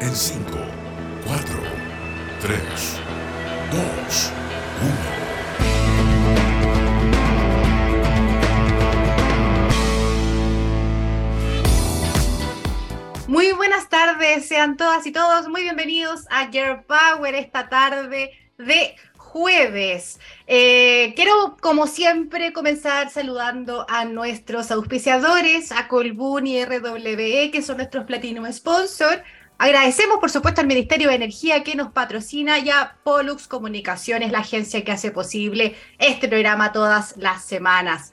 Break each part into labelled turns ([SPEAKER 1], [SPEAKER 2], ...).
[SPEAKER 1] en 5, 4, 3, 2,
[SPEAKER 2] 1. Muy buenas tardes, sean todas y todos muy bienvenidos a Girl Power esta tarde de jueves. Eh, quiero, como siempre, comenzar saludando a nuestros auspiciadores, a Colbún y RWE, que son nuestros Platinum Sponsor. Agradecemos, por supuesto, al Ministerio de Energía que nos patrocina y a Pollux Comunicaciones, la agencia que hace posible este programa todas las semanas.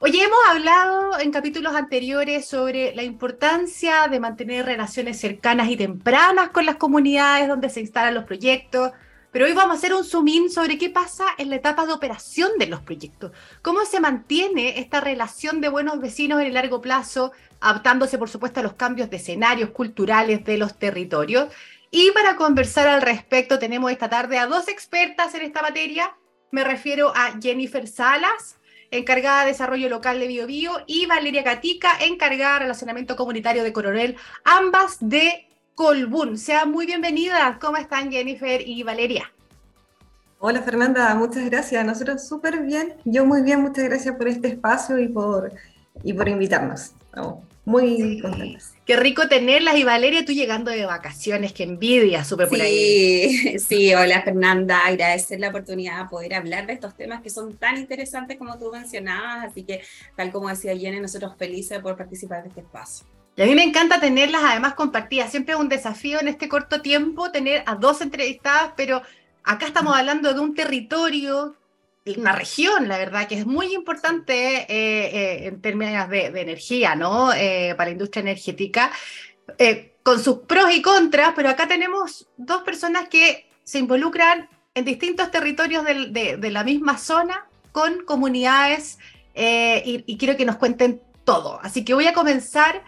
[SPEAKER 2] Hoy hemos hablado en capítulos anteriores sobre la importancia de mantener relaciones cercanas y tempranas con las comunidades donde se instalan los proyectos, pero hoy vamos a hacer un zoom in sobre qué pasa en la etapa de operación de los proyectos. Cómo se mantiene esta relación de buenos vecinos en el largo plazo, adaptándose, por supuesto, a los cambios de escenarios culturales de los territorios. Y para conversar al respecto, tenemos esta tarde a dos expertas en esta materia. Me refiero a Jennifer Salas, encargada de desarrollo local de BioBio, y Valeria Catica, encargada de relacionamiento comunitario de Coronel, ambas de Colbún. Sean muy bienvenidas. ¿Cómo están Jennifer y Valeria?
[SPEAKER 3] Hola Fernanda, muchas gracias. Nosotros súper bien. Yo muy bien, muchas gracias por este espacio y por, y por invitarnos. Estamos muy contentas.
[SPEAKER 2] Qué rico tenerlas y Valeria, tú llegando de vacaciones, qué envidia, súper por
[SPEAKER 4] ahí. Sí, hola Fernanda, agradecer la oportunidad de poder hablar de estos temas que son tan interesantes como tú mencionabas, así que tal como decía Jenny, nosotros felices por participar de este espacio.
[SPEAKER 2] Y a mí me encanta tenerlas además compartidas. Siempre es un desafío en este corto tiempo tener a dos entrevistadas, pero acá estamos hablando de un territorio, una región, la verdad, que es muy importante eh, eh, en términos de, energía, ¿no? Eh, para la industria energética, con sus pros y contras, pero acá tenemos dos personas que se involucran en distintos territorios de, la misma zona con comunidades y, y quiero que nos cuenten todo. Así que voy a comenzar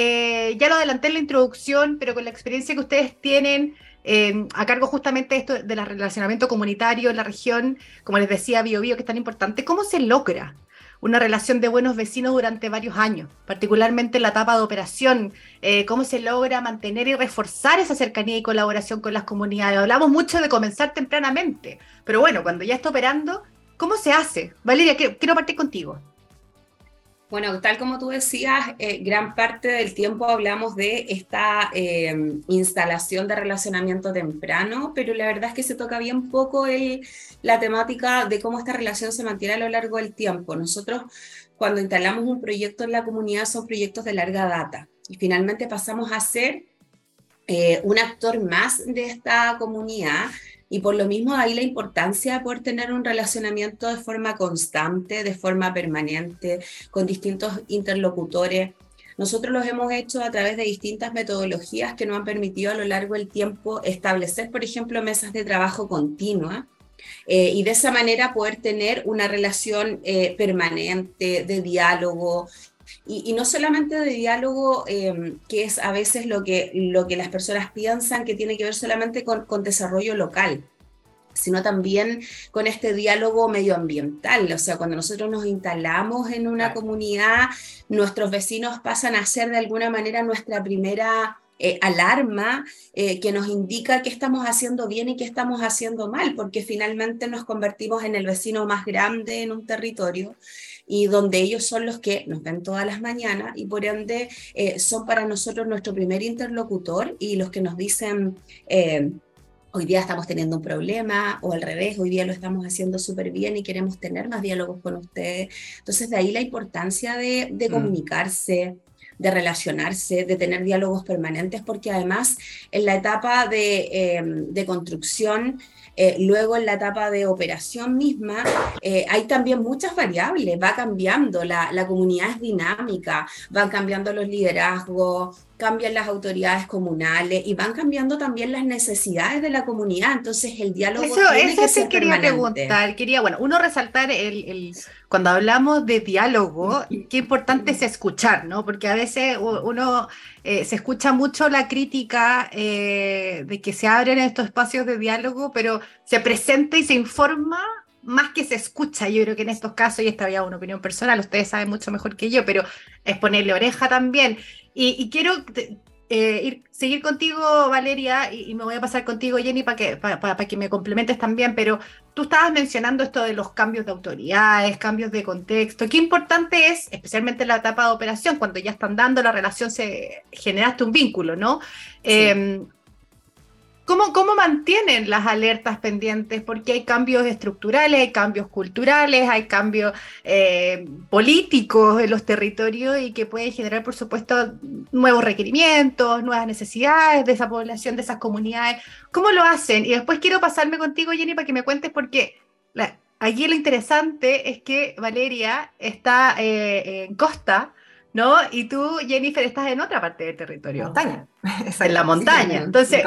[SPEAKER 2] eh, ya lo adelanté en la introducción, pero con la experiencia que ustedes tienen eh, a cargo justamente de esto del relacionamiento comunitario en la región, como les decía, Bio, Bio que es tan importante, ¿cómo se logra una relación de buenos vecinos durante varios años, particularmente en la etapa de operación? Eh, ¿Cómo se logra mantener y reforzar esa cercanía y colaboración con las comunidades? Hablamos mucho de comenzar tempranamente, pero bueno, cuando ya está operando, ¿cómo se hace? Valeria, quiero partir contigo.
[SPEAKER 4] Bueno, tal como tú decías, eh, gran parte del tiempo hablamos de esta eh, instalación de relacionamiento temprano, pero la verdad es que se toca bien poco la temática de cómo esta relación se mantiene a lo largo del tiempo. Nosotros, cuando instalamos un proyecto en la comunidad, son proyectos de larga data y finalmente pasamos a ser eh, un actor más de esta comunidad y por lo mismo ahí la importancia de poder tener un relacionamiento de forma constante, de forma permanente, con distintos interlocutores. Nosotros los hemos hecho a través de distintas metodologías que nos han permitido a lo largo del tiempo establecer, por ejemplo, mesas de trabajo continua, eh, y de esa manera poder tener una relación eh, permanente de diálogo, y, no solamente de diálogo, eh, que es a veces lo que, lo que las personas piensan que tiene que ver solamente con, con desarrollo local sino también con este diálogo medioambiental. O sea, cuando nosotros nos instalamos en una comunidad, nuestros vecinos pasan a ser de alguna manera nuestra primera eh, alarma eh, que nos indica qué estamos haciendo bien y qué estamos haciendo mal, porque finalmente nos convertimos en el vecino más grande en un territorio y donde ellos son los que nos ven todas las mañanas y por ende eh, son para nosotros nuestro primer interlocutor y los que nos dicen... Eh, hoy día estamos teniendo un problema o al revés, hoy día lo estamos haciendo súper bien y queremos tener más diálogos con ustedes. Entonces, de ahí la importancia de, de mm. comunicarse, de relacionarse, de tener diálogos permanentes, porque además en la etapa de, eh, de construcción eh, luego en la etapa de operación misma eh, hay también muchas variables, va cambiando, la, la, comunidad es dinámica, van cambiando los liderazgos, cambian las autoridades comunales y van cambiando también las necesidades de la comunidad. Entonces el diálogo
[SPEAKER 2] eso, tiene eso que ser quería preguntar. Quería, bueno, uno resaltar el, el, cuando hablamos de diálogo, qué importante es escuchar, ¿no? Porque a veces uno eh, se escucha mucho la crítica eh, de que se abren estos espacios de diálogo, pero se presenta y se informa más que se escucha. Yo creo que en estos casos, y esta había una opinión personal, ustedes saben mucho mejor que yo, pero es ponerle oreja también. Y, quiero eh, ir, seguir contigo, Valeria, y, me voy a pasar contigo, Jenny, para que, para, que me complementes también, pero tú estabas mencionando esto de los cambios de autoridades, cambios de contexto. Qué importante es, especialmente en la etapa de operación, cuando ya están dando la relación, se generaste un vínculo, ¿no? Em, ¿Cómo, ¿Cómo mantienen las alertas pendientes? Porque hay cambios estructurales, hay cambios culturales, hay cambios eh, políticos en los territorios y que pueden generar, por supuesto, nuevos requerimientos, nuevas necesidades de esa población, de esas comunidades. ¿Cómo lo hacen? Y después quiero pasarme contigo, Jenny, para que me cuentes porque la, aquí lo interesante es que Valeria está eh, en Costa, ¿no? Y tú, Jennifer, estás en otra parte del territorio.
[SPEAKER 3] Montaña.
[SPEAKER 2] En la montaña. Entonces,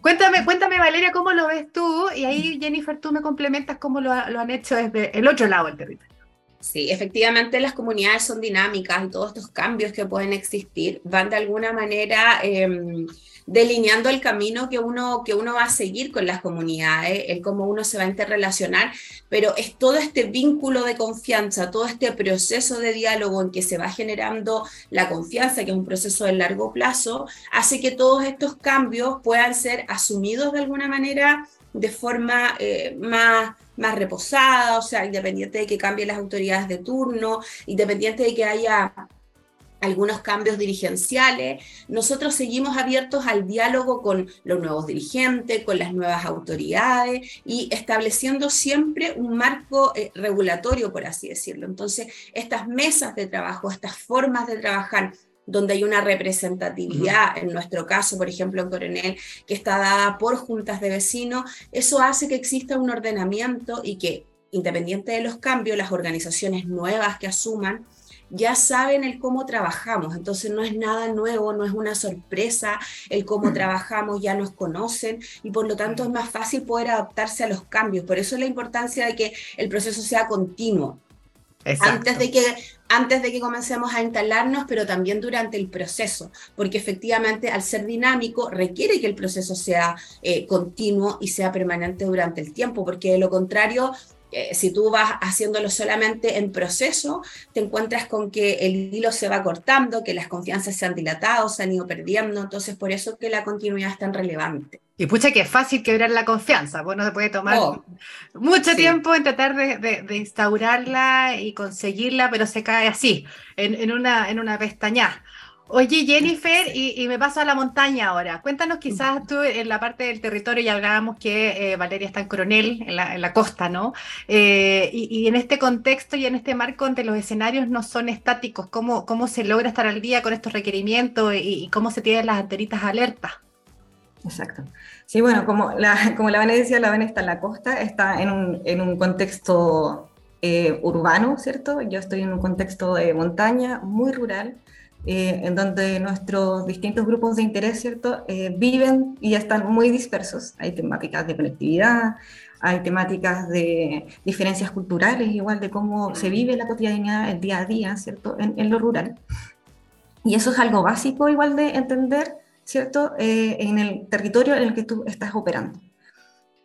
[SPEAKER 2] cuéntame, cuéntame, Valeria, cómo lo ves tú, y ahí, Jennifer, tú me complementas cómo lo, han hecho desde el otro lado del territorio.
[SPEAKER 4] Sí, efectivamente las comunidades son dinámicas y todos estos cambios que pueden existir van de alguna manera em, delineando el camino que uno, que uno va a seguir con las comunidades, el cómo uno se va a interrelacionar, pero es todo este vínculo de confianza, todo este proceso de diálogo en que se va generando la confianza, que es un proceso de largo plazo, hace que todos estos cambios puedan ser asumidos de alguna manera de forma eh, más, más reposada, o sea, independiente de que cambien las autoridades de turno, independiente de que haya algunos cambios dirigenciales. Nosotros seguimos abiertos al diálogo con los nuevos dirigentes, con las nuevas autoridades y estableciendo siempre un marco eh, regulatorio, por así decirlo. Entonces, estas mesas de trabajo, estas formas de trabajar donde hay una representatividad, en nuestro caso, por ejemplo, en Coronel, que está dada por juntas de vecinos, eso hace que exista un ordenamiento y que, independiente de los cambios, las organizaciones nuevas que asuman, ya saben el cómo trabajamos, entonces no es nada nuevo, no es una sorpresa el cómo trabajamos, ya nos conocen y por lo tanto es más fácil poder adaptarse a los cambios. Por eso es la importancia de que el proceso sea continuo. Antes de, que, antes de que comencemos a instalarnos, pero también durante el proceso, porque efectivamente al ser dinámico requiere que el proceso sea eh, continuo y sea permanente durante el tiempo, porque de lo contrario eh, si tú vas haciéndolo solamente en proceso, te encuentras con que el hilo se va cortando, que las confianzas se han dilatado, se han ido perdiendo, entonces por eso que la continuidad es tan relevante.
[SPEAKER 2] Y pucha que es fácil quebrar la confianza, bueno, se puede tomar oh, mucho tiempo en tratar de, instaurarla y conseguirla, pero se cae así, en, una, en una pestaña. Oye, Jennifer, y, me paso a la montaña ahora. Cuéntanos quizás tú en la parte del territorio, ya hablábamos que eh, Valeria está en Coronel, en la, costa, ¿no? Eh, y, en este contexto y en este marco donde los escenarios no son estáticos, ¿cómo, cómo se logra estar al día con estos requerimientos y, cómo se tienen las anteritas alertas?
[SPEAKER 3] Exacto. Sí, bueno, como la, como la decía, la Vane está en la costa, está en un, en un contexto eh, urbano, ¿cierto? Yo estoy en un contexto de montaña, muy rural, eh, en donde nuestros distintos grupos de interés, ¿cierto?, eh, viven y están muy dispersos. Hay temáticas de conectividad, hay temáticas de diferencias culturales, igual de cómo se vive la cotidianidad, el día a día, ¿cierto?, en, lo rural. Y eso es algo básico, igual de entender, ¿cierto?, eh, en el territorio en el que tú estás operando.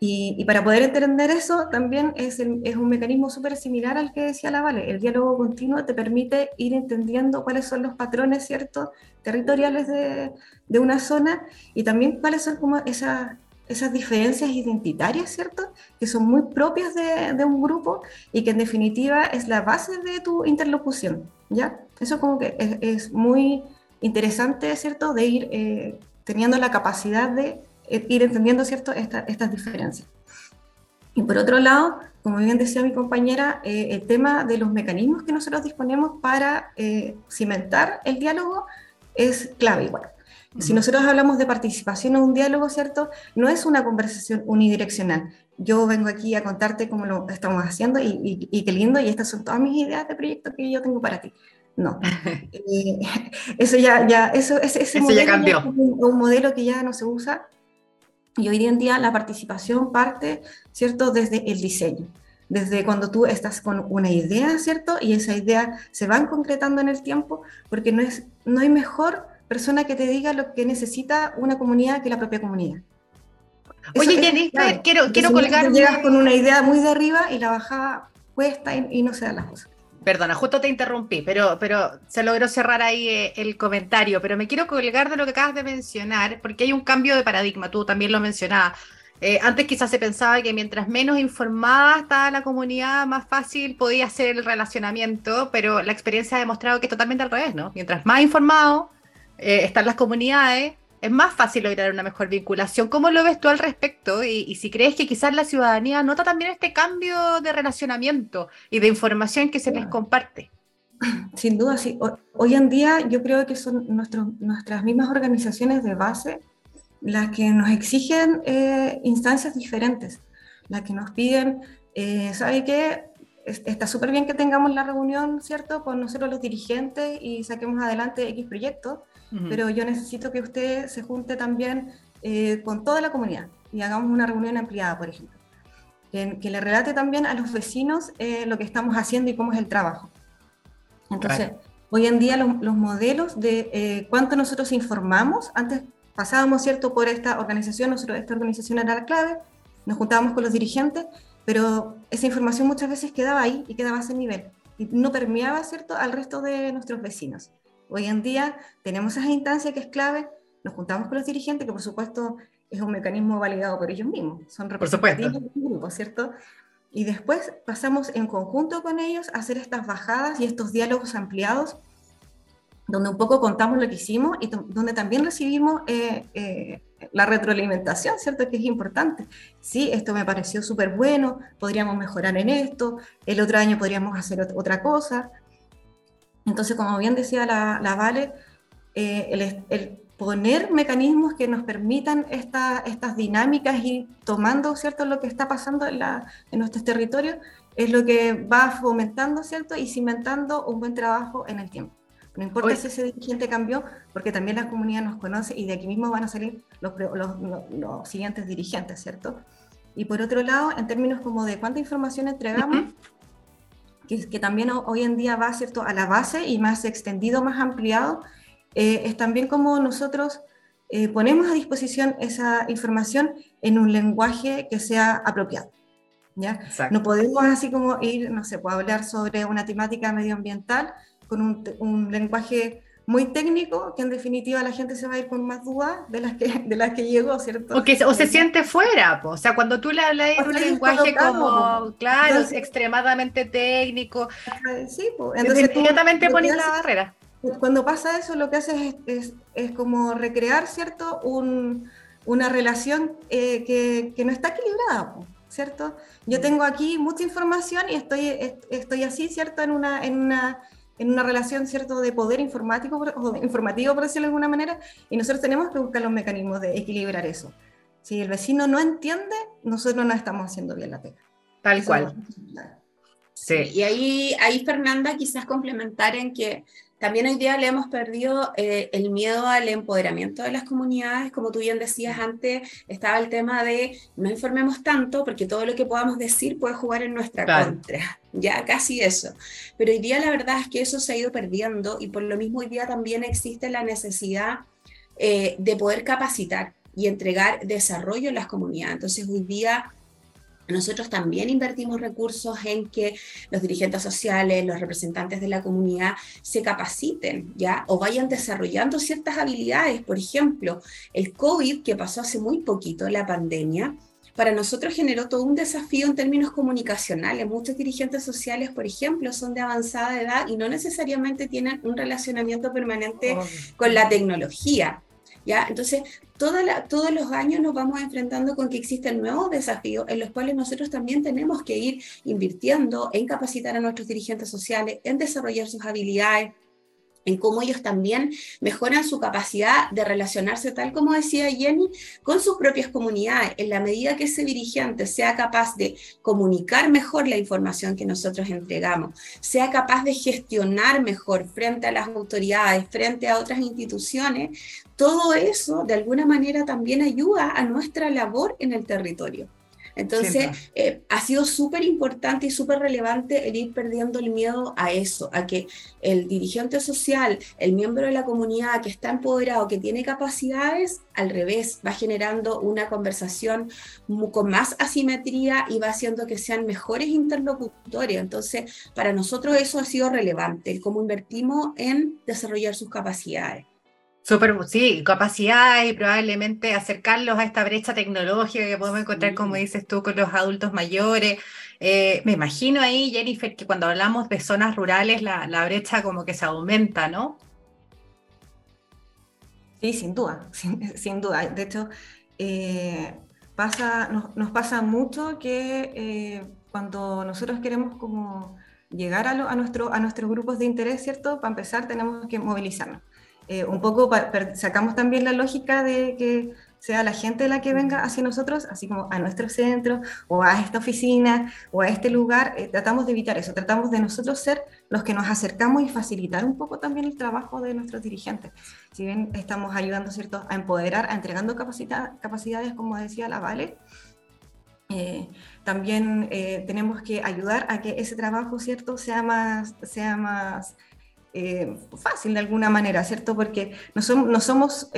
[SPEAKER 3] Y, para poder entender eso también es, es un mecanismo súper similar al que decía la Vale. El diálogo continuo te permite ir entendiendo cuáles son los patrones ciertos territoriales de, de una zona y también cuáles son como esas, esas diferencias identitarias, ¿cierto? Que son muy propias de, de, un grupo y que en definitiva es la base de tu interlocución, ¿ya? Eso como que es, es muy interesante, ¿cierto? De ir eh, teniendo la capacidad de ir entendiendo ¿cierto? estas diferencias. Y por otro lado, como bien decía mi compañera, eh, el tema de los mecanismos que nosotros disponemos para eh, cimentar el diálogo es clave igual. Si nosotros hablamos de participación en un diálogo, ¿cierto? No es una conversación unidireccional. Yo vengo aquí a contarte cómo lo estamos haciendo y, y, qué lindo, y estas son todas mis ideas de proyecto que yo tengo para ti. No. eso ya, ya, eso, ese, ese modelo ya cambió. es un, modelo que ya no se usa y hoy en día la participación parte, ¿cierto?, desde el diseño, desde cuando tú estás con una idea, ¿cierto? Y esa idea se va concretando en el tiempo, porque no, es, no hay mejor persona que te diga lo que necesita una comunidad que la propia comunidad.
[SPEAKER 2] Oye, Jennifer, quiero, quiero colgar.
[SPEAKER 3] Llegas con una idea muy de arriba y la bajada cuesta y, no se dan las cosas.
[SPEAKER 2] Perdona, justo te interrumpí, pero, pero se logró cerrar ahí eh, el comentario, pero me quiero colgar de lo que acabas de mencionar, porque hay un cambio de paradigma, tú también lo mencionabas. Eh, antes quizás se pensaba que mientras menos informada estaba la comunidad, más fácil podía ser el relacionamiento, pero la experiencia ha demostrado que es totalmente al revés, ¿no? Mientras más informado eh, están las comunidades, es más fácil lograr una mejor vinculación. ¿Cómo lo ves tú al respecto? Y, si crees que quizás la ciudadanía nota también este cambio de relacionamiento y de información que se les comparte.
[SPEAKER 3] Sin duda, sí. Hoy en día yo creo que son nuestras mismas organizaciones de base las que nos exigen eh, instancias diferentes, las que nos piden, eh, ¿sabe qué? Está súper bien que tengamos la reunión, ¿cierto?, con nosotros los dirigentes y saquemos adelante X proyectos, pero yo necesito que usted se junte también eh, con toda la comunidad y hagamos una reunión ampliada, por ejemplo. Que, le relate también a los vecinos eh, lo que estamos haciendo y cómo es el trabajo. Entonces, hoy en día los, los modelos de eh, cuánto nosotros informamos, antes pasábamos, ¿cierto?, por esta organización, nosotros, esta organización era la clave, nos juntábamos con los dirigentes, pero esa información muchas veces quedaba ahí y quedaba a ese nivel y no permeaba, ¿cierto?, al resto de nuestros vecinos. Hoy en día tenemos esa instancia que es clave, nos juntamos con los dirigentes, que por supuesto es un mecanismo validado por ellos mismos, son representativos del grupo, ¿cierto? Y después pasamos en conjunto con ellos a hacer estas bajadas y estos diálogos ampliados, donde un poco contamos lo que hicimos y donde también recibimos eh, eh, la retroalimentación, ¿cierto? Que es importante. Sí, esto me pareció súper bueno, podríamos mejorar en esto, el otro año podríamos hacer otra cosa. Entonces, como bien decía la, Vale, eh, el, poner mecanismos que nos permitan estas dinámicas y tomando ¿cierto? lo que está pasando en, en nuestros territorios es lo que va fomentando ¿cierto? y cimentando un buen trabajo en el tiempo. No importa si ese dirigente cambió, porque también la comunidad nos conoce y de aquí mismo van a salir los, los, siguientes dirigentes, ¿cierto? Y por otro lado, en términos como de cuánta información entregamos, que, también hoy en día va ¿cierto? a la base y más extendido, más ampliado, eh, es también como nosotros eh, ponemos a disposición esa información en un lenguaje que sea apropiado. ¿ya? No podemos así como ir, no se puede hablar sobre una temática medioambiental con un, un lenguaje muy técnico, que en definitiva la gente se va a ir con más dudas de las que, de las que llegó, ¿cierto?
[SPEAKER 2] O, que, o se siente fuera, o sea, cuando tú le hablas en un lenguaje como, claro, extremadamente técnico, sí, entonces inmediatamente pones la barrera.
[SPEAKER 3] Cuando pasa eso, lo que haces es, es, como recrear, ¿cierto? Un, una relación eh, que, que, no está equilibrada, ¿cierto? Yo mm. tengo aquí mucha información y estoy, estoy así, ¿cierto? En una, en una en una relación cierto de poder informático o informativo, por decirlo de alguna manera, y nosotros tenemos que buscar los mecanismos de equilibrar eso. Si el vecino no entiende, nosotros no estamos haciendo bien la pega.
[SPEAKER 2] Tal cual.
[SPEAKER 4] Sí. Y ahí, ahí, Fernanda, quizás complementar en que también hoy día le hemos perdido eh, el miedo al empoderamiento de las comunidades. Como tú bien decías antes, estaba el tema de no informemos tanto porque todo lo que podamos decir puede jugar en nuestra contra. Ya casi eso. Pero hoy día la verdad es que eso se ha ido perdiendo y por lo mismo hoy día también existe la necesidad eh, de poder capacitar y entregar desarrollo en las comunidades. Entonces hoy día nosotros también invertimos recursos en que los dirigentes sociales, los representantes de la comunidad se capaciten, ¿ya? O vayan desarrollando ciertas habilidades. Por ejemplo, el COVID que pasó hace muy poquito, la pandemia, para nosotros generó todo un desafío en términos comunicacionales. Muchos dirigentes sociales, por ejemplo, son de avanzada edad y no necesariamente tienen un relacionamiento permanente con la tecnología. ¿ya? Entonces, todos los años nos vamos enfrentando con que existen nuevos desafíos en los cuales nosotros también tenemos que ir invirtiendo en capacitar a nuestros dirigentes sociales, en desarrollar sus habilidades, en cómo ellos también mejoran su capacidad de relacionarse, tal como decía Jenny, con sus propias comunidades, en la medida que ese dirigente sea capaz de comunicar mejor la información que nosotros entregamos, sea capaz de gestionar mejor frente a las autoridades, frente a otras instituciones, todo eso de alguna manera también ayuda a nuestra labor en el territorio. Entonces, eh, ha sido súper importante y súper relevante el ir perdiendo el miedo a eso, a que el dirigente social, el miembro de la comunidad que está empoderado, que tiene capacidades, al revés, va generando una conversación con más asimetría y va haciendo que sean mejores interlocutores. Entonces, para nosotros eso ha sido relevante, el cómo invertimos en desarrollar sus capacidades.
[SPEAKER 2] Súper, sí, capacidad y probablemente acercarlos a esta brecha tecnológica que podemos encontrar, como dices tú, con los adultos mayores. Eh, me imagino ahí, Jennifer, que cuando hablamos de zonas rurales, la, la brecha como que se aumenta, ¿no?
[SPEAKER 3] Sí, sin duda, sin, duda. De hecho, eh, pasa, nos, pasa mucho que eh, cuando nosotros queremos como llegar a, a, nuestro, a nuestros grupos de interés, ¿cierto? Para empezar tenemos que movilizarnos. Eh, un poco sacamos también la lógica de que sea la gente la que venga hacia nosotros, así como a nuestro centro o a esta oficina o a este lugar, eh, tratamos de evitar eso, tratamos de nosotros ser los que nos acercamos y facilitar un poco también el trabajo de nuestros dirigentes. Si bien estamos ayudando ¿cierto? a empoderar, a entregando capacidades, como decía la Vale, eh, también tenemos que ayudar a que ese trabajo cierto sea más, sea más eh, fácil de alguna manera, ¿cierto? Porque no somos, no somos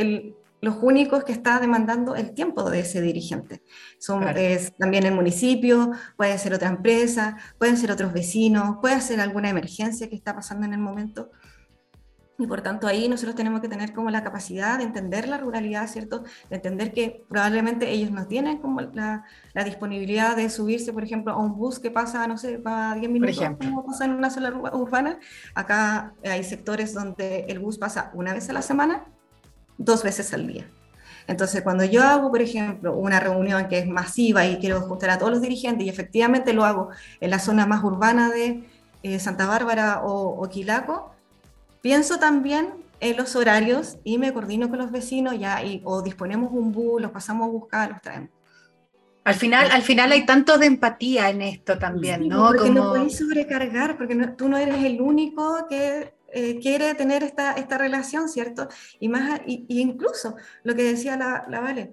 [SPEAKER 3] los únicos que está demandando el tiempo de ese dirigente. Somos también el municipio, puede ser otra empresa, pueden ser otros vecinos, puede ser alguna emergencia que está pasando en el momento. Y por tanto ahí nosotros tenemos que tener como la capacidad de entender la ruralidad, ¿cierto? De entender que probablemente ellos no tienen como la, la disponibilidad de subirse, por ejemplo, a un bus que pasa, no sé, para 10 minutos, como pasa en una sola urbana. Acá hay sectores donde el bus pasa una vez a la semana, dos veces al día. Entonces, cuando yo hago, por ejemplo, una reunión que es masiva y quiero juntar a todos los dirigentes y efectivamente lo hago en la zona más urbana de eh, Santa Bárbara o, o Quilaco, Pienso también en los horarios y me coordino con los vecinos ya y, o disponemos un bus, los pasamos a buscar, los traemos.
[SPEAKER 2] Al final, al final hay tanto de empatía en esto también, ¿no?
[SPEAKER 3] Porque no puedes sobrecargar, porque tú no eres el único que eh, quiere tener esta, esta relación, ¿cierto? Y más, y, incluso lo que decía la, la Vale,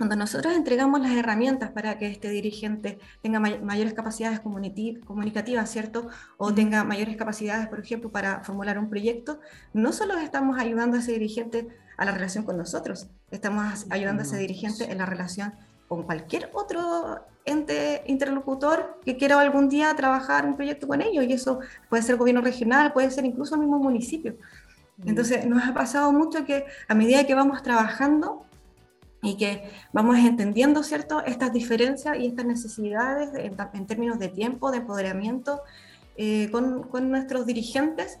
[SPEAKER 3] cuando nosotros entregamos las herramientas para que este dirigente tenga mayores capacidades comunicativas, ¿cierto? O tenga mayores capacidades, por ejemplo, para formular un proyecto, no solo estamos ayudando a ese dirigente a la relación con nosotros, estamos ayudando a ese dirigente en la relación con cualquier otro ente interlocutor que quiera algún día trabajar un proyecto con ellos, y eso puede ser gobierno regional, puede ser incluso el mismo municipio. Entonces, nos ha pasado mucho que a medida que vamos trabajando, y que vamos entendiendo, ¿cierto?, estas diferencias y estas necesidades en, términos de tiempo, de empoderamiento eh, con, con, nuestros dirigentes,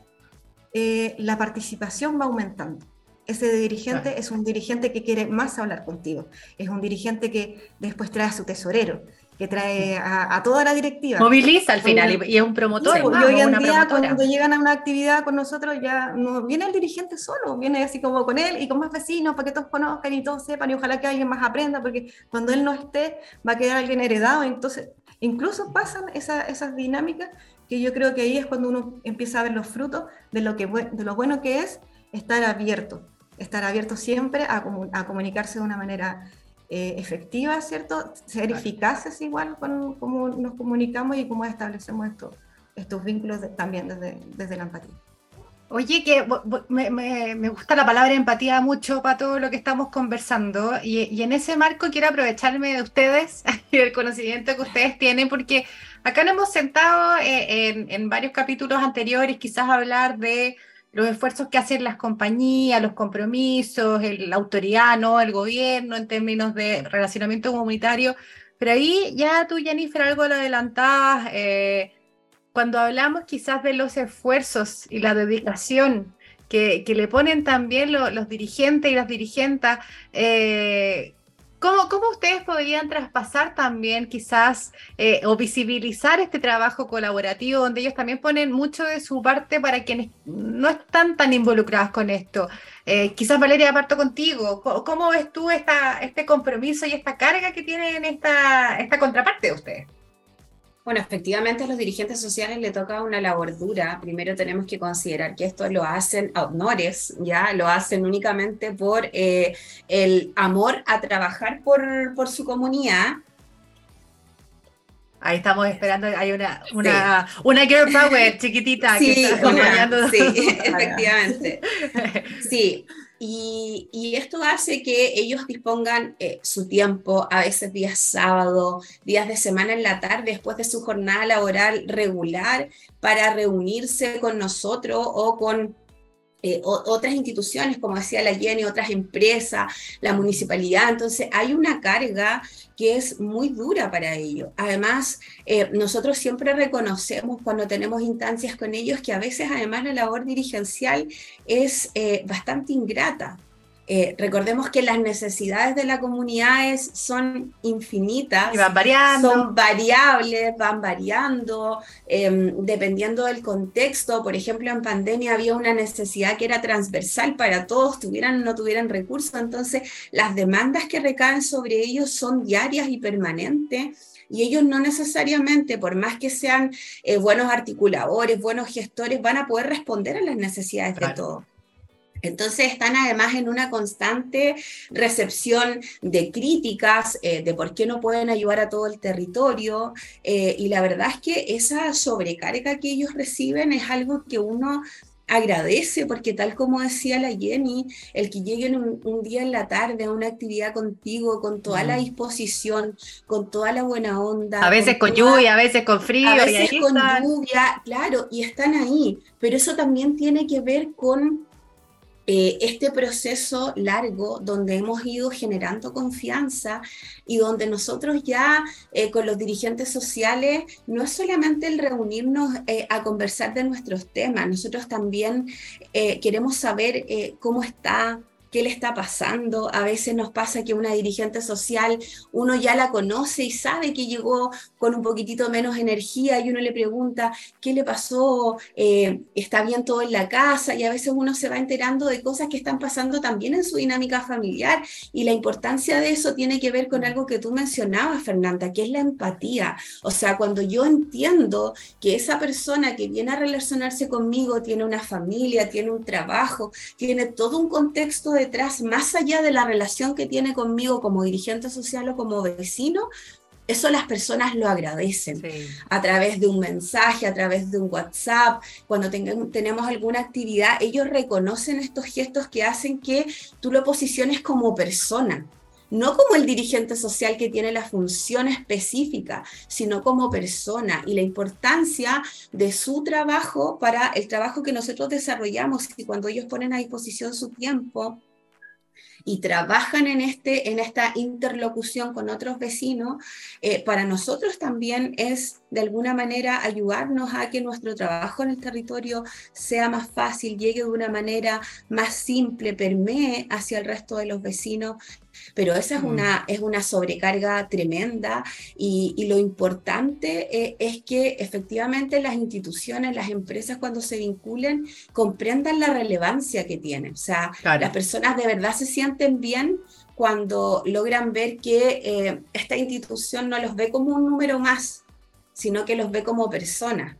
[SPEAKER 3] eh, la participación va aumentando. Ese dirigente es un dirigente que quiere más hablar contigo, es un dirigente que después trae a su tesorero, que trae a, toda la directiva.
[SPEAKER 2] Moviliza al final y, es un promotor.
[SPEAKER 3] y hoy en día cuando llegan a una actividad con nosotros ya no viene el dirigente solo, viene así como con él y con más vecinos para que todos conozcan y todos sepan y ojalá que alguien más aprenda porque cuando él no esté va a quedar alguien heredado. Entonces incluso pasan esas dinámicas que yo creo que ahí es cuando uno empieza a ver los frutos de lo, que, de lo bueno que es estar abierto, estar abierto siempre a, a comunicarse de una manera eh, efectiva, ¿cierto? Ser eficaces igual con cómo nos comunicamos y cómo establecemos estos, estos vínculos también desde, desde la empatía.
[SPEAKER 2] Oye, que me, me, gusta la palabra empatía mucho para todo lo que estamos conversando y, y en ese marco quiero aprovecharme de ustedes y del conocimiento que ustedes tienen porque acá nos hemos sentado eh, en, en varios capítulos anteriores quizás hablar de los esfuerzos que hacen las compañías, los compromisos, el, la autoridad, ¿no? el gobierno en términos de relacionamiento comunitario. Pero ahí ya tú, Jennifer, algo lo adelantabas, eh, cuando hablamos quizás de los esfuerzos y la dedicación que, que le ponen también los dirigentes y las dirigentes, eh, ¿Cómo, ustedes podrían traspasar también quizás eh, o visibilizar este trabajo colaborativo donde ellos también ponen mucho de su parte para quienes no están tan involucrados con esto? Eh, quizás Valeria, parto contigo. ¿Cómo, ves tú esta, este compromiso y esta carga que tienen esta, esta contraparte de ustedes?
[SPEAKER 4] Bueno, efectivamente a los dirigentes sociales le toca una labor dura. Primero tenemos que considerar que esto lo hacen a honores, ya lo hacen únicamente por eh, el amor a trabajar por, por su comunidad,
[SPEAKER 2] Ahí estamos esperando, hay una, una, una girl power chiquitita
[SPEAKER 4] sí,
[SPEAKER 2] que está
[SPEAKER 4] Sí, efectivamente. Sí, y, esto hace que ellos dispongan eh, su tiempo, a veces días sábado, días de semana en la tarde, después de su jornada laboral regular, para reunirse con nosotros o con eh, otras instituciones, como decía la Jenny, otras empresas, la municipalidad. Entonces, hay una carga que es muy dura para ellos. Además, eh, nosotros siempre reconocemos cuando tenemos instancias con ellos que a veces, además, la labor dirigencial es eh, bastante ingrata. Eh, recordemos que las necesidades de las comunidades son infinitas.
[SPEAKER 2] Y van variando.
[SPEAKER 4] Son variables, van variando, em, dependiendo del contexto. Por ejemplo, en pandemia había una necesidad que era transversal para todos, tuvieran o no tuvieran recursos. Entonces, las demandas que recaen sobre ellos son diarias y permanentes y ellos no necesariamente, por más que sean eh, buenos articuladores, buenos gestores, van a poder responder a las necesidades de todos. Entonces están además en una constante recepción de críticas eh, de por qué no pueden ayudar a todo el territorio eh, y la verdad es que esa sobrecarga que ellos reciben es algo que uno agradece porque tal como decía la Jenny, el que lleguen un, día en la tarde a una actividad contigo con toda la disposición, con toda la buena onda.
[SPEAKER 2] A veces con, lluvia, a veces con frío.
[SPEAKER 4] A veces con lluvia, claro, y están ahí, pero eso también tiene que ver con eh, este proceso largo donde hemos ido generando confianza y donde nosotros ya eh, con los dirigentes sociales no es solamente el reunirnos eh, a conversar de nuestros temas, nosotros también queremos saber cómo está qué le está pasando. A veces nos pasa que una dirigente social, uno ya la conoce y sabe que llegó con un poquitito menos energía y uno le pregunta, ¿qué le pasó? Eh, ¿Está bien todo en la casa? Y a veces uno se va enterando de cosas que están pasando también en su dinámica familiar. Y la importancia de eso tiene que ver con algo que tú mencionabas, Fernanda, que es la empatía. O sea, cuando yo entiendo que esa persona que viene a relacionarse conmigo tiene una familia, tiene un trabajo, tiene todo un contexto de detrás, más allá de la relación que tiene conmigo como dirigente social o como vecino, eso las personas lo agradecen. A través de un mensaje, a través de un WhatsApp, cuando tenemos alguna actividad, ellos reconocen estos gestos que hacen que tú lo posiciones como persona, no como el dirigente social que tiene la función específica, sino como persona. Y la importancia de su trabajo para el trabajo que nosotros desarrollamos y cuando ellos ponen a disposición su tiempo y trabajan en, este, en esta interlocución con otros vecinos, eh, para nosotros también es de alguna manera ayudarnos a que nuestro trabajo en el territorio sea más fácil, llegue de una manera más simple, permee hacia el resto de los vecinos pero esa es, mm. una, es una sobrecarga tremenda y, lo importante eh, es que efectivamente las instituciones, las empresas cuando se vinculen comprendan la relevancia que tienen. O sea, las personas de verdad se sienten bien cuando logran ver que eh, esta institución no los ve como un número más, sino que los ve como personas.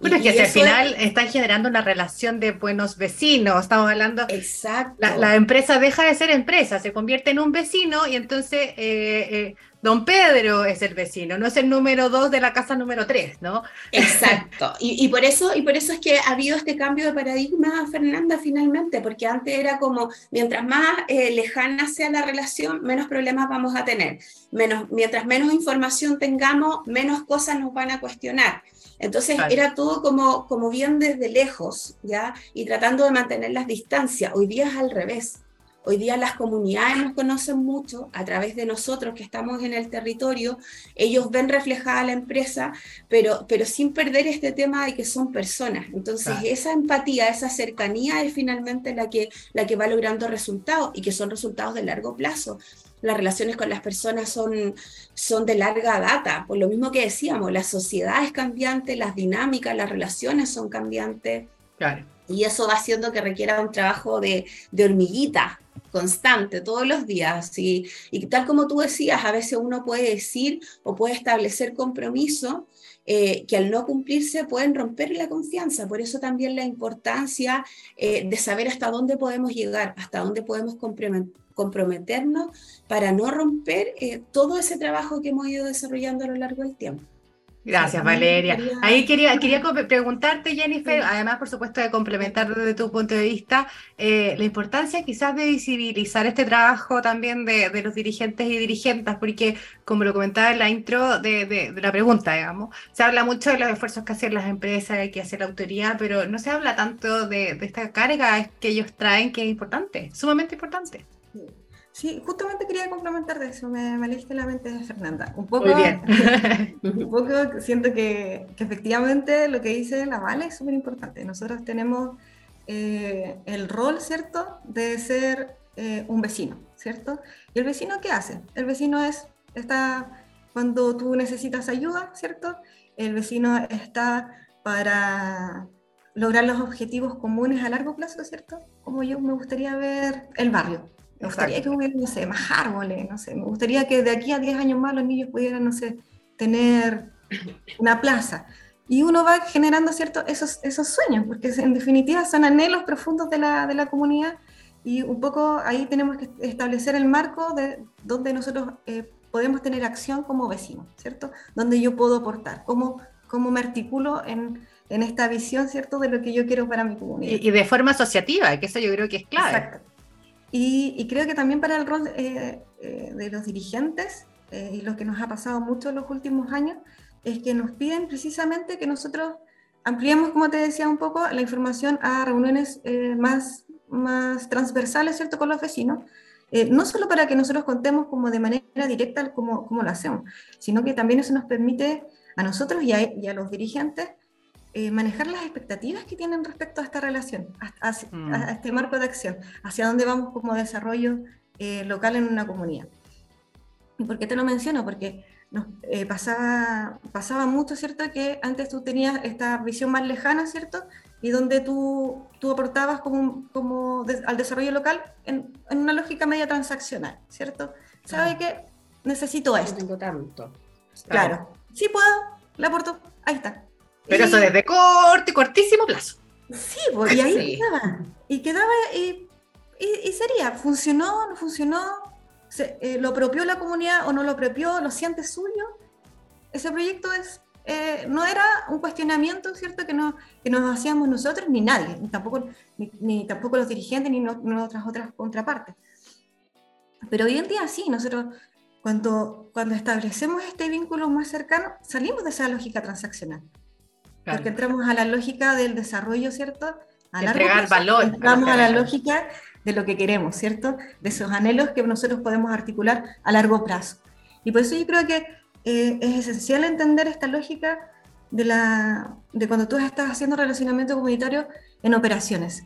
[SPEAKER 2] Bueno, es que al final están generando una relación de buenos vecinos, estamos hablando...
[SPEAKER 4] Exacto.
[SPEAKER 2] La, empresa deja de ser empresa, se convierte en un vecino y entonces eh, eh, don Pedro es el vecino, no es el número dos de la casa número tres, ¿no?
[SPEAKER 4] Exacto. Y, por eso, y por eso es que ha habido este cambio de paradigma, Fernanda, finalmente, porque antes era como, mientras más eh, lejana sea la relación, menos problemas vamos a tener. Menos, mientras menos información tengamos, menos cosas nos van a cuestionar. Entonces era todo como, como bien desde lejos, ¿ya? Y tratando de mantener las distancias. Hoy día es al revés. Hoy día las comunidades nos conocen mucho a través de nosotros que estamos en el territorio. Ellos ven reflejada la empresa, pero, pero sin perder este tema de que son personas. Entonces esa empatía, esa cercanía es finalmente la que, la que va logrando resultados y que son resultados de largo plazo las relaciones con las personas son, son de larga data. Por lo mismo que decíamos, la sociedad es cambiante, las dinámicas, las relaciones son cambiantes. Y eso va haciendo que requiera un trabajo de, de hormiguita constante, todos los días. Y, y, tal como tú decías, a veces uno puede decir o puede establecer compromiso eh, que al no cumplirse pueden romper la confianza. Por eso también la importancia eh, de saber hasta dónde podemos llegar, hasta dónde podemos comprometernos para no romper eh, todo ese trabajo que hemos ido desarrollando a lo largo del tiempo.
[SPEAKER 2] Gracias, Valeria. Ahí quería, quería preguntarte, Jennifer, además, por supuesto, de complementar desde tu punto de vista, eh, la importancia quizás de visibilizar este trabajo también de, los dirigentes y dirigentes, porque, como lo comentaba en la intro de, la pregunta, digamos, se habla mucho de los esfuerzos que hacen las empresas, que hace la autoridad, pero no se habla tanto de, esta carga que ellos traen, que es importante, sumamente importante.
[SPEAKER 3] Sí, justamente quería complementar de eso, me, me leíste la mente de Fernanda. Un poco, un poco siento que, que, efectivamente lo que dice la Vale es súper importante. Nosotros tenemos eh, el rol, ¿cierto?, de ser eh, un vecino, ¿cierto? ¿Y el vecino qué hace? El vecino es, está cuando tú necesitas ayuda, ¿cierto? El vecino está para lograr los objetivos comunes a largo plazo, ¿cierto? Como yo me gustaría ver el barrio, me gustaría que hubiera, no sé, más árboles, no sé. Me gustaría que de aquí a 10 años más los niños pudieran, no sé, tener una plaza. Y uno va generando cierto, esos, esos sueños, porque en definitiva son anhelos profundos de la, de la comunidad y un poco ahí tenemos que establecer el marco de donde nosotros eh, podemos tener acción como vecinos, ¿cierto? Donde yo puedo aportar, cómo, cómo me articulo en, en, esta visión, ¿cierto? De lo que yo quiero para mi comunidad.
[SPEAKER 2] Y, y de forma asociativa, que eso yo creo que es clave. Exacto.
[SPEAKER 3] Y, creo que también para el rol eh, eh, de los dirigentes, eh, y lo que nos ha pasado mucho en los últimos años, es que nos piden precisamente que nosotros ampliemos, como te decía un poco, la información a reuniones más, más transversales, ¿cierto?, con los vecinos, no solo para que nosotros contemos como de manera directa cómo, cómo lo hacemos, sino que también eso nos permite a nosotros y a, y a los dirigentes eh, manejar las expectativas que tienen respecto a esta relación, a, mm. este marco de acción, hacia dónde vamos como desarrollo eh, local en una comunidad. ¿Y por qué te lo menciono? Porque nos, eh, pasaba, pasaba mucho, ¿cierto? Que antes tú tenías esta visión más lejana, ¿cierto? Y donde tú, tú aportabas como, como al desarrollo local en, en, una lógica media transaccional, ¿cierto? ¿Sabe qué? Necesito esto.
[SPEAKER 4] No tengo tanto.
[SPEAKER 3] Claro. Sí puedo, le aporto, ahí está.
[SPEAKER 2] Pero eso desde corto, cortísimo plazo.
[SPEAKER 3] Sí, pues, y ahí quedaba. Y quedaba, y, y, sería, funcionó, no funcionó, se, eh, lo apropió la comunidad o no lo apropió, lo siente suyo. Ese proyecto es, eh, no era un cuestionamiento, ¿cierto?, que, no, que nos hacíamos nosotros, ni nadie, ni tampoco, ni, tampoco los dirigentes, ni otras otras contrapartes. Pero hoy en día sí, nosotros cuando, cuando establecemos este vínculo más cercano, salimos de esa lógica transaccional. Porque entramos a la lógica del desarrollo, ¿cierto?
[SPEAKER 2] A Entregar valor.
[SPEAKER 3] Entramos a la lógica de lo que queremos, ¿cierto? De esos anhelos que nosotros podemos articular a largo plazo. Y por eso yo creo que eh, es esencial entender esta lógica de, la, de cuando tú estás haciendo relacionamiento comunitario en a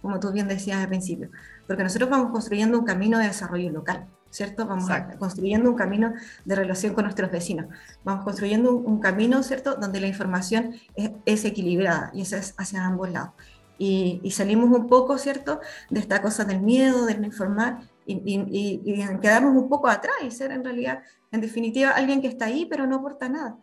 [SPEAKER 3] como tú bien decías al principio, porque nosotros vamos construyendo un camino de desarrollo local. ¿Cierto? Vamos construyendo un camino de relación con nuestros vecinos. Vamos construyendo un, camino, ¿cierto? Donde la información es, equilibrada y eso es hacia ambos lados. Y, salimos un poco, ¿cierto? De esta cosa del miedo, del no informar y, y, y, quedarnos un poco atrás y ser en realidad, en definitiva, alguien que está ahí pero no aporta nada.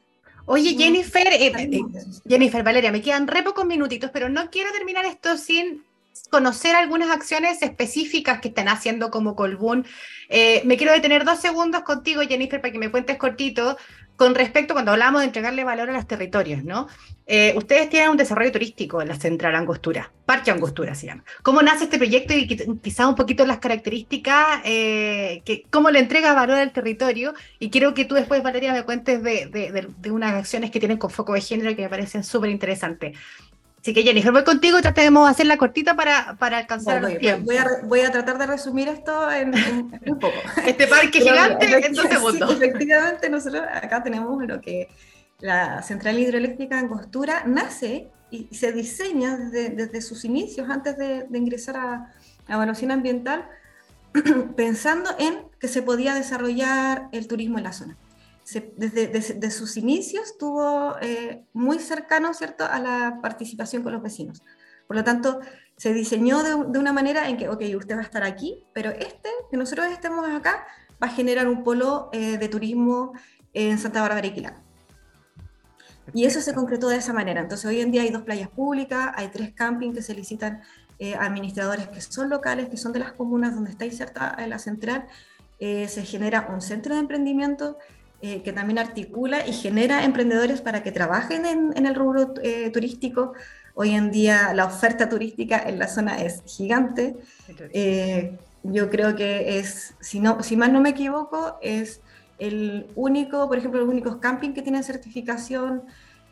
[SPEAKER 2] Oye, Jennifer, eh, eh, Jennifer, Valeria, me quedan re pocos minutitos, pero no quiero terminar esto sin conocer algunas acciones específicas que están haciendo como Colbún. Eh, me quiero detener dos segundos contigo, Jennifer, para que me cuentes cortito con respecto cuando hablamos de entregarle valor a los territorios, ¿no? Eh, ustedes tienen un desarrollo turístico en la Central Angostura, Parque Angostura se llama. ¿Cómo nace este proyecto y quizás un poquito las características, eh, que, cómo le entrega valor al territorio? Y quiero que tú después, Valeria, me cuentes de, de, de unas acciones que tienen con foco de género que me parecen súper interesantes. Así que Jennifer, voy contigo y tratemos de hacerla cortita para, para alcanzar
[SPEAKER 3] voy, Voy a, tratar de resumir esto en, un poco.
[SPEAKER 2] Este parque gigante en dos segundos.
[SPEAKER 3] efectivamente, nosotros acá tenemos lo que la central hidroeléctrica Angostura nace y se diseña desde, desde sus inicios, antes de, de ingresar a, a evaluación ambiental, pensando en que se podía desarrollar el turismo en la zona desde, sus inicios estuvo eh, muy cercano ¿cierto? a la participación con los vecinos. Por lo tanto, se diseñó de, una manera en que, ok, usted va a estar aquí, pero este, que nosotros estemos acá, va a generar un polo eh, de turismo en Santa Bárbara y Quilán. Y eso se concretó de esa manera. Entonces, hoy en día hay dos playas públicas, hay tres campings que se licitan eh, administradores que son locales, que son de las comunas donde está inserta la central. se genera un centro de emprendimiento eh, que también articula y genera emprendedores para que trabajen en, el rubro eh, turístico. Hoy en día la oferta turística en la zona es gigante. Eh, yo creo que es, si, no, si más no me equivoco, es el único, por ejemplo, los únicos camping que tienen certificación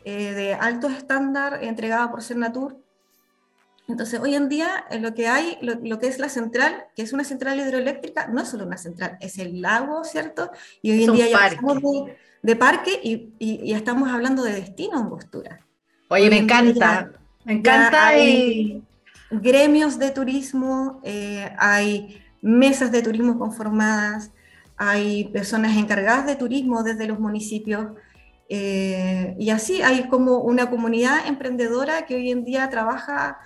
[SPEAKER 3] de alto estándar entregada por Cernatur entonces, hoy en día lo que hay, lo, que es la central, que es una central hidroeléctrica, no es solo una central, es el lago, ¿cierto? Y hoy en día ya estamos de, parque y, y, estamos hablando de destino en postura.
[SPEAKER 2] Oye, me encanta, me encanta.
[SPEAKER 3] Hay gremios de turismo, eh, hay mesas de turismo conformadas, hay personas encargadas de turismo desde los municipios. Eh, y así hay como una comunidad emprendedora que hoy en día trabaja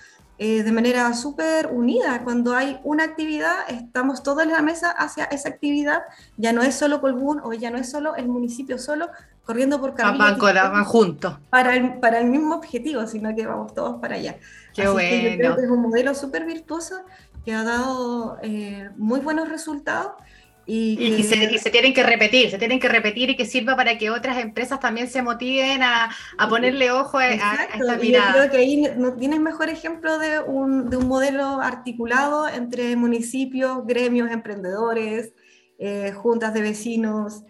[SPEAKER 3] eh, de manera súper unida. Cuando hay una actividad, estamos todos en la mesa hacia esa actividad. Ya no es solo Colbún o ya no es solo el municipio solo corriendo por.
[SPEAKER 2] Van, van juntos.
[SPEAKER 3] Para el, para el mismo objetivo, sino que vamos todos para allá.
[SPEAKER 2] Qué bueno.
[SPEAKER 3] yo creo que es un modelo súper virtuoso que ha dado eh, muy buenos resultados
[SPEAKER 2] y, se, tienen que repetir, se tienen que repetir y que sirva para que otras empresas también se motiven a, ponerle ojo a, esta mirada.
[SPEAKER 3] yo creo que ahí no tienes mejor ejemplo de un, de un modelo articulado entre municipios, gremios, emprendedores, eh, juntas de vecinos,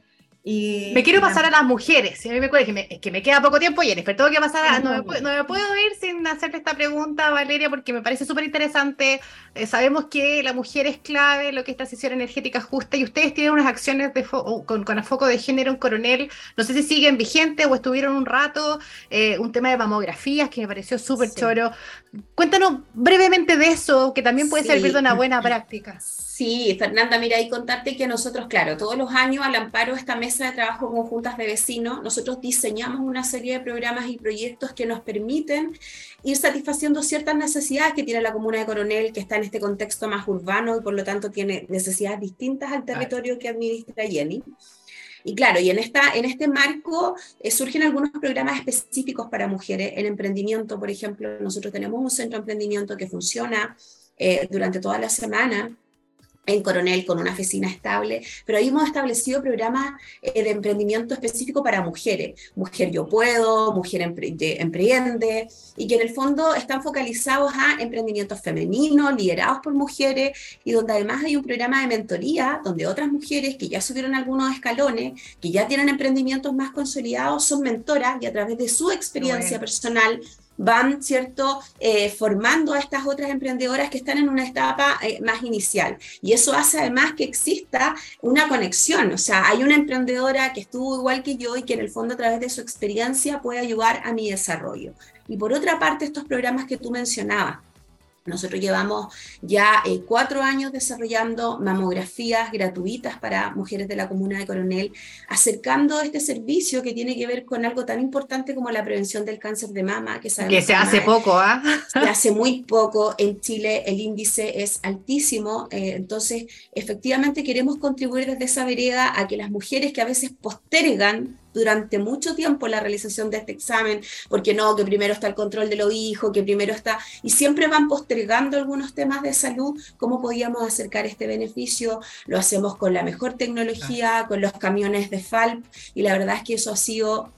[SPEAKER 2] me quiero pasar a las mujeres. A mí me que me, que me queda poco tiempo, Jennifer. Tengo que pasar a. No me, puedo ir sin hacerle esta pregunta Valeria porque me parece súper interesante. Eh, sabemos que la mujer es clave, lo que es transición energética justa, y ustedes tienen unas acciones de con, con foco de género en coronel. No sé si siguen vigentes o estuvieron un rato. Eh, un tema de mamografías que me pareció súper choro. Cuéntanos brevemente de eso, que también puede servir de una buena práctica.
[SPEAKER 4] Sí, Fernanda, mira, y contarte que nosotros, claro, todos los años al amparo esta mesa de trabajo con juntas de vecinos, nosotros diseñamos una serie de programas y proyectos que nos permiten ir satisfaciendo ciertas necesidades que tiene la comuna de Coronel, que está en este contexto más urbano y por lo tanto tiene necesidades distintas al territorio que administra Jenny. Y claro, y en, esta, en este marco eh, surgen algunos programas específicos para mujeres. El emprendimiento, por ejemplo, nosotros tenemos un centro de emprendimiento que funciona eh, durante toda la semana en Coronel con una oficina estable, pero ahí hemos establecido programas eh, de emprendimiento específico para mujeres, Mujer Yo Puedo, Mujer Emprende, y que en el fondo están focalizados a emprendimientos femeninos, liderados por mujeres, y donde además hay un programa de mentoría, donde otras mujeres que ya subieron algunos escalones, que ya tienen emprendimientos más consolidados, son mentoras y a través de su experiencia personal van, ¿cierto?, eh, formando a estas otras emprendedoras que están en una etapa eh, más inicial. Y eso hace además que exista una conexión, o sea, hay una emprendedora que estuvo igual que yo y que en el fondo a través de su experiencia puede ayudar a mi desarrollo. Y por otra parte, estos programas que tú mencionabas, nosotros llevamos ya eh, cuatro años desarrollando mamografías gratuitas para mujeres de la comuna de Coronel, acercando este servicio que tiene que ver con algo tan importante como la prevención del cáncer de mama,
[SPEAKER 2] que, que se hace poco, ¿ah?
[SPEAKER 4] Se hace muy poco. En Chile el índice es altísimo, eh, entonces efectivamente queremos contribuir desde esa vereda a que las mujeres que a veces postergan durante mucho tiempo la realización de este examen, porque no, que primero está el control de los hijos, que primero está, y siempre van postergando algunos temas de salud, ¿cómo podíamos acercar este beneficio? Lo hacemos con la mejor tecnología, con los camiones de FALP, y la verdad es que eso ha sido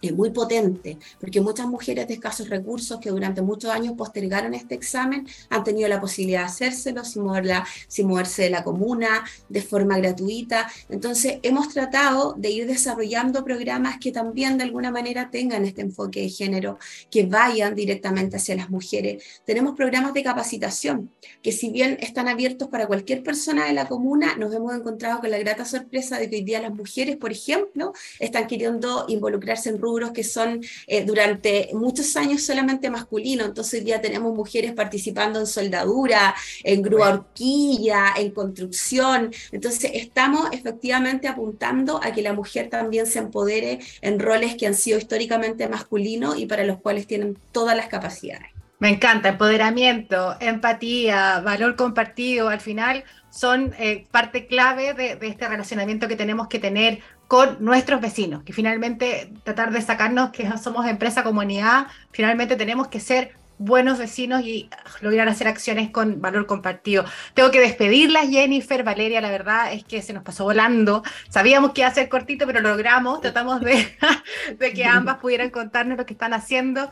[SPEAKER 4] es muy potente, porque muchas mujeres de escasos recursos que durante muchos años postergaron este examen han tenido la posibilidad de hacérselo sin, moverla, sin moverse de la comuna, de forma gratuita. Entonces, hemos tratado de ir desarrollando programas que también de alguna manera tengan este enfoque de género, que vayan directamente hacia las mujeres. Tenemos programas de capacitación, que si bien están abiertos para cualquier persona de la comuna, nos hemos encontrado con la grata sorpresa de que hoy día las mujeres, por ejemplo, están queriendo involucrarse en que son eh, durante muchos años solamente masculinos, entonces ya tenemos mujeres participando en soldadura, en grúa horquilla, en construcción, entonces estamos efectivamente apuntando a que la mujer también se empodere en roles que han sido históricamente masculinos y para los cuales tienen todas las capacidades.
[SPEAKER 2] Me encanta, empoderamiento, empatía, valor compartido, al final son eh, parte clave de, este relacionamiento que tenemos que tener con nuestros vecinos, que finalmente tratar de sacarnos que somos empresa comunidad, finalmente tenemos que ser buenos vecinos y lograr hacer acciones con valor compartido. Tengo que despedirlas, Jennifer, Valeria, la verdad es que se nos pasó volando. Sabíamos que iba a ser cortito, pero lo logramos. Tratamos de, de que ambas pudieran contarnos lo que están haciendo.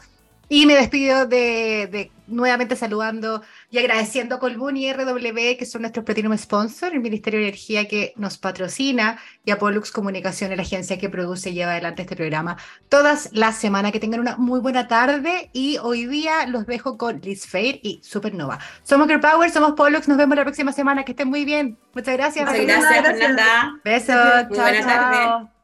[SPEAKER 2] Y me despido de, nuevamente saludando y agradeciendo a Colbún y RW, que son nuestros Platinum Sponsor, el Ministerio de Energía que nos patrocina, y a Pollux Comunicación, la agencia que produce y lleva adelante este programa todas las semanas. Que tengan una muy buena tarde y hoy día los dejo con Liz Fair y Supernova. Somos Girl Power, somos Pollux, nos vemos la próxima semana. Que estén muy bien. Muchas gracias.
[SPEAKER 4] Muchas gracias, Fernanda.
[SPEAKER 2] Besos.
[SPEAKER 4] Chao, chao.